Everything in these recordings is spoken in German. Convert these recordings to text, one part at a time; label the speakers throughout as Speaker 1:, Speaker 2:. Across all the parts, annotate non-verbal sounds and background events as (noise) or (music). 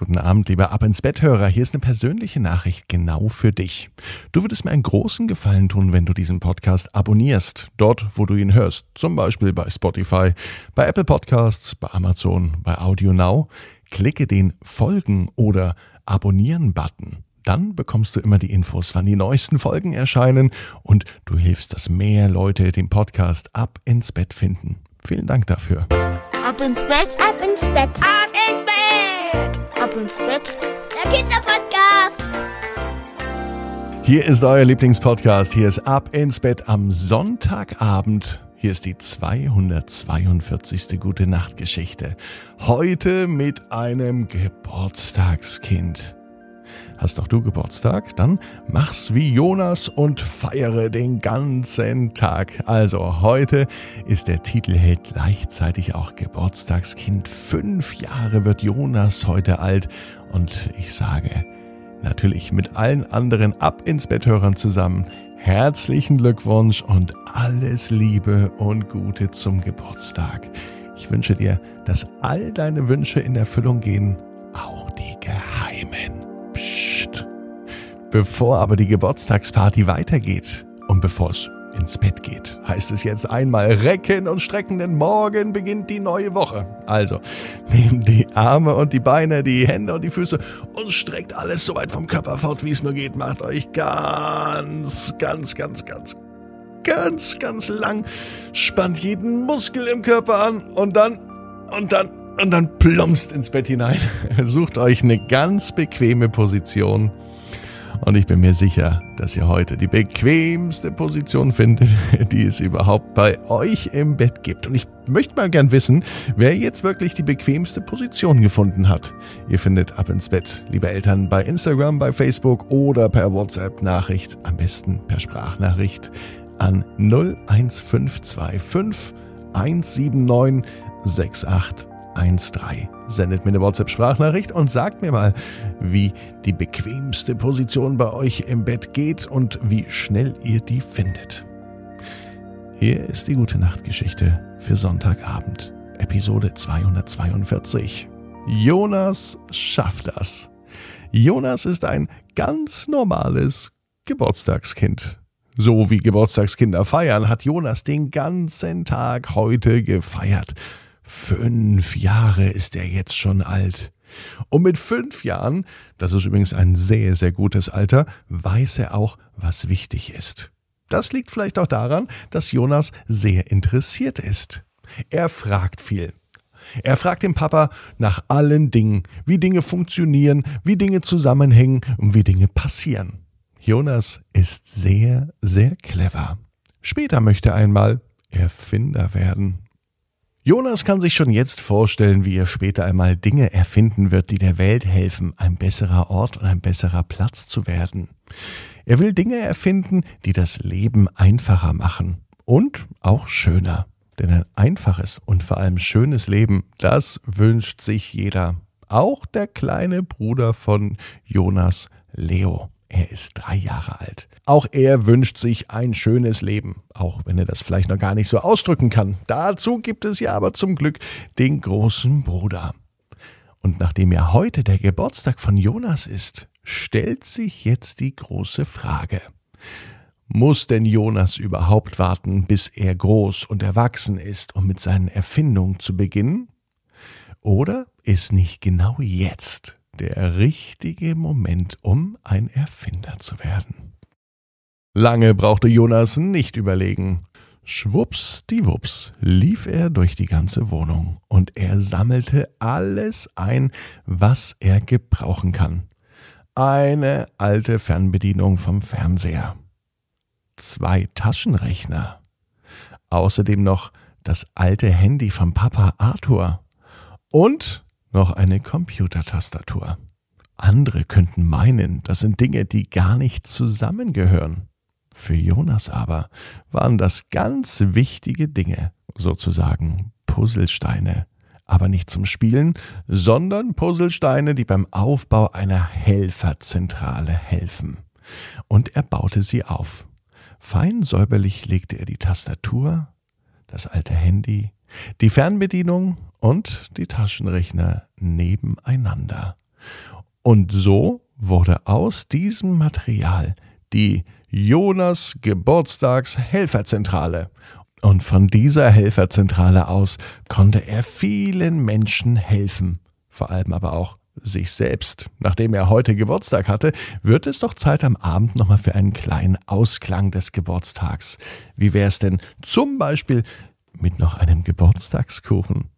Speaker 1: Guten Abend, lieber Ab ins Betthörer. Hier ist eine persönliche Nachricht genau für dich. Du würdest mir einen großen Gefallen tun, wenn du diesen Podcast abonnierst. Dort, wo du ihn hörst. Zum Beispiel bei Spotify, bei Apple Podcasts, bei Amazon, bei Audio Now. Klicke den Folgen oder Abonnieren-Button. Dann bekommst du immer die Infos, wann die neuesten Folgen erscheinen und du hilfst, dass mehr Leute den Podcast Ab ins Bett finden. Vielen Dank dafür.
Speaker 2: Ab ins Bett, ab ins Bett, ab ins Bett, ab ins Bett. Der Kinderpodcast.
Speaker 1: Hier ist euer Lieblingspodcast. Hier ist Ab ins Bett am Sonntagabend. Hier ist die 242. Gute Nacht Geschichte. Heute mit einem Geburtstagskind. Hast auch du Geburtstag? Dann mach's wie Jonas und feiere den ganzen Tag. Also heute ist der Titelheld gleichzeitig auch Geburtstagskind. Fünf Jahre wird Jonas heute alt und ich sage natürlich mit allen anderen Ab ins Betthörern zusammen herzlichen Glückwunsch und alles Liebe und Gute zum Geburtstag. Ich wünsche dir, dass all deine Wünsche in Erfüllung gehen, Bevor aber die Geburtstagsparty weitergeht und bevor es ins Bett geht, heißt es jetzt einmal recken und strecken, denn morgen beginnt die neue Woche. Also, nehmt die Arme und die Beine, die Hände und die Füße und streckt alles so weit vom Körper fort, wie es nur geht. Macht euch ganz, ganz, ganz, ganz, ganz, ganz lang. Spannt jeden Muskel im Körper an und dann, und dann und dann plumpst ins Bett hinein. (laughs) Sucht euch eine ganz bequeme Position. Und ich bin mir sicher, dass ihr heute die bequemste Position findet, (laughs) die es überhaupt bei euch im Bett gibt. Und ich möchte mal gern wissen, wer jetzt wirklich die bequemste Position gefunden hat. Ihr findet ab ins Bett, liebe Eltern, bei Instagram, bei Facebook oder per WhatsApp-Nachricht, am besten per Sprachnachricht an 01525 179 68 13. Sendet mir eine WhatsApp-Sprachnachricht und sagt mir mal, wie die bequemste Position bei euch im Bett geht und wie schnell ihr die findet. Hier ist die gute Nachtgeschichte für Sonntagabend, Episode 242. Jonas schafft das. Jonas ist ein ganz normales Geburtstagskind. So wie Geburtstagskinder feiern, hat Jonas den ganzen Tag heute gefeiert. Fünf Jahre ist er jetzt schon alt. Und mit fünf Jahren, das ist übrigens ein sehr, sehr gutes Alter, weiß er auch, was wichtig ist. Das liegt vielleicht auch daran, dass Jonas sehr interessiert ist. Er fragt viel. Er fragt den Papa nach allen Dingen, wie Dinge funktionieren, wie Dinge zusammenhängen und wie Dinge passieren. Jonas ist sehr, sehr clever. Später möchte er einmal Erfinder werden. Jonas kann sich schon jetzt vorstellen, wie er später einmal Dinge erfinden wird, die der Welt helfen, ein besserer Ort und ein besserer Platz zu werden. Er will Dinge erfinden, die das Leben einfacher machen und auch schöner. Denn ein einfaches und vor allem schönes Leben, das wünscht sich jeder. Auch der kleine Bruder von Jonas, Leo. Er ist drei Jahre alt. Auch er wünscht sich ein schönes Leben, auch wenn er das vielleicht noch gar nicht so ausdrücken kann. Dazu gibt es ja aber zum Glück den großen Bruder. Und nachdem ja heute der Geburtstag von Jonas ist, stellt sich jetzt die große Frage. Muss denn Jonas überhaupt warten, bis er groß und erwachsen ist, um mit seinen Erfindungen zu beginnen? Oder ist nicht genau jetzt der richtige Moment, um ein Erfinder zu werden. Lange brauchte Jonas nicht überlegen. Schwuppsdiwupps lief er durch die ganze Wohnung und er sammelte alles ein, was er gebrauchen kann. Eine alte Fernbedienung vom Fernseher. Zwei Taschenrechner. Außerdem noch das alte Handy vom Papa Arthur. Und noch eine Computertastatur. Andere könnten meinen, das sind Dinge, die gar nicht zusammengehören. Für Jonas aber waren das ganz wichtige Dinge, sozusagen Puzzlesteine, aber nicht zum Spielen, sondern Puzzlesteine, die beim Aufbau einer Helferzentrale helfen. Und er baute sie auf. Fein säuberlich legte er die Tastatur, das alte Handy, die Fernbedienung und die Taschenrechner nebeneinander. Und so wurde aus diesem Material die Jonas Geburtstagshelferzentrale. Und von dieser Helferzentrale aus konnte er vielen Menschen helfen, vor allem aber auch sich selbst. Nachdem er heute Geburtstag hatte, wird es doch Zeit am Abend nochmal für einen kleinen Ausklang des Geburtstags. Wie wäre es denn zum Beispiel mit noch einem Geburtstagskuchen?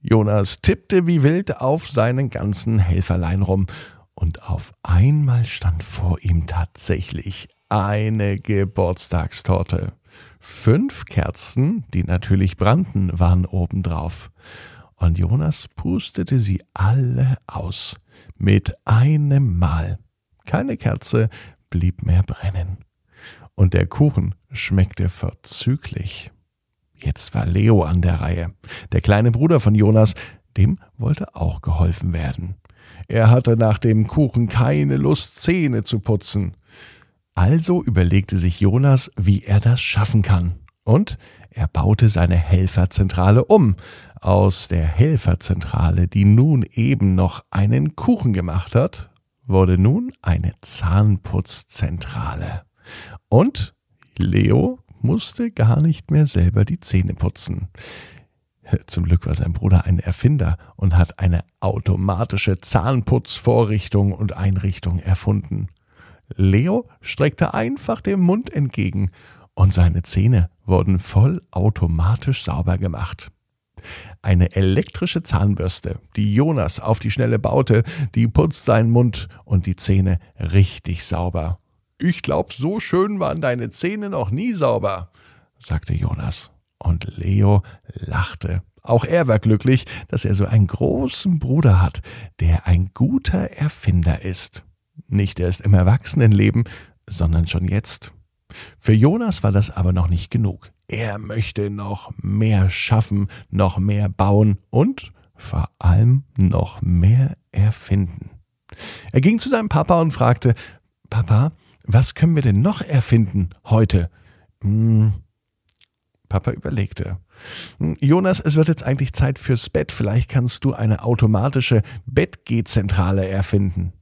Speaker 1: Jonas tippte wie wild auf seinen ganzen Helferlein rum, und auf einmal stand vor ihm tatsächlich eine Geburtstagstorte. Fünf Kerzen, die natürlich brannten, waren obendrauf. Und Jonas pustete sie alle aus. Mit einem Mal. Keine Kerze blieb mehr brennen. Und der Kuchen schmeckte vorzüglich. Jetzt war Leo an der Reihe. Der kleine Bruder von Jonas, dem wollte auch geholfen werden. Er hatte nach dem Kuchen keine Lust, Zähne zu putzen. Also überlegte sich Jonas, wie er das schaffen kann. Und er baute seine Helferzentrale um. Aus der Helferzentrale, die nun eben noch einen Kuchen gemacht hat, wurde nun eine Zahnputzzentrale. Und Leo musste gar nicht mehr selber die Zähne putzen. Zum Glück war sein Bruder ein Erfinder und hat eine automatische Zahnputzvorrichtung und Einrichtung erfunden. Leo streckte einfach dem Mund entgegen und seine Zähne wurden vollautomatisch sauber gemacht. Eine elektrische Zahnbürste, die Jonas auf die Schnelle baute, die putzt seinen Mund und die Zähne richtig sauber. Ich glaub, so schön waren deine Zähne noch nie sauber, sagte Jonas. Und Leo lachte. Auch er war glücklich, dass er so einen großen Bruder hat, der ein guter Erfinder ist. Nicht erst im Erwachsenenleben, sondern schon jetzt. Für Jonas war das aber noch nicht genug. Er möchte noch mehr schaffen, noch mehr bauen und vor allem noch mehr erfinden. Er ging zu seinem Papa und fragte, Papa, was können wir denn noch erfinden heute? Hm. Papa überlegte. Hm, Jonas, es wird jetzt eigentlich Zeit fürs Bett. Vielleicht kannst du eine automatische Bettgehzentrale erfinden.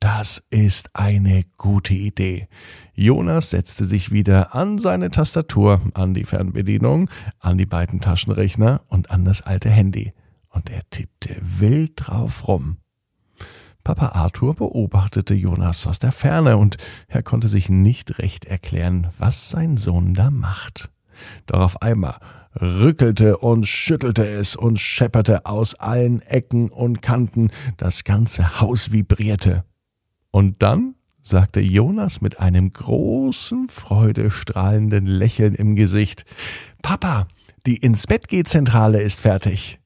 Speaker 1: Das ist eine gute Idee. Jonas setzte sich wieder an seine Tastatur, an die Fernbedienung, an die beiden Taschenrechner und an das alte Handy. Und er tippte wild drauf rum. Papa Arthur beobachtete Jonas aus der Ferne und er konnte sich nicht recht erklären, was sein Sohn da macht. Doch auf einmal rückelte und schüttelte es und schepperte aus allen Ecken und Kanten, das ganze Haus vibrierte. Und dann sagte Jonas mit einem großen, freudestrahlenden Lächeln im Gesicht Papa, die ins Bett geht Zentrale ist fertig.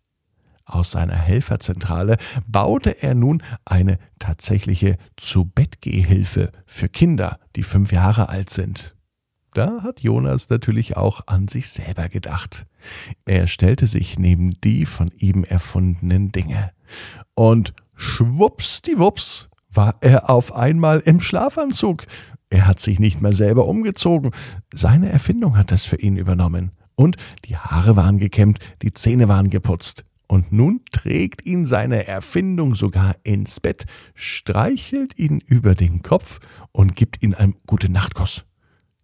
Speaker 1: Aus seiner Helferzentrale baute er nun eine tatsächliche Zu-Bett-Gehhilfe für Kinder, die fünf Jahre alt sind. Da hat Jonas natürlich auch an sich selber gedacht. Er stellte sich neben die von ihm erfundenen Dinge. Und schwuppsdiwupps war er auf einmal im Schlafanzug. Er hat sich nicht mehr selber umgezogen. Seine Erfindung hat das für ihn übernommen. Und die Haare waren gekämmt, die Zähne waren geputzt. Und nun trägt ihn seine Erfindung sogar ins Bett, streichelt ihn über den Kopf und gibt ihm einen gute Nachtkuss.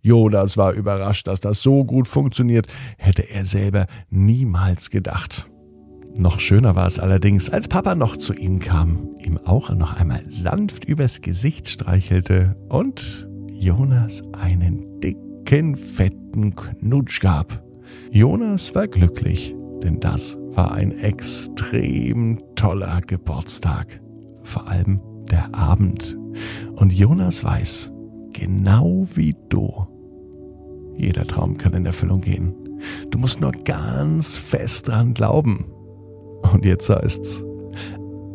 Speaker 1: Jonas war überrascht, dass das so gut funktioniert, hätte er selber niemals gedacht. Noch schöner war es allerdings, als Papa noch zu ihm kam, ihm auch noch einmal sanft übers Gesicht streichelte und Jonas einen dicken, fetten Knutsch gab. Jonas war glücklich, denn das war ein extrem toller Geburtstag. Vor allem der Abend. Und Jonas weiß, genau wie du, jeder Traum kann in Erfüllung gehen. Du musst nur ganz fest dran glauben. Und jetzt heißt's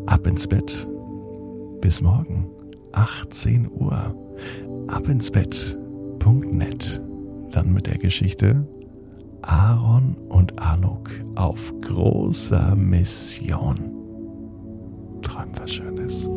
Speaker 1: ab ins Bett. Bis morgen, 18 Uhr. Ab ins Bett.net. Dann mit der Geschichte Aaron und Anuk auf großer Mission. Träum was Schönes.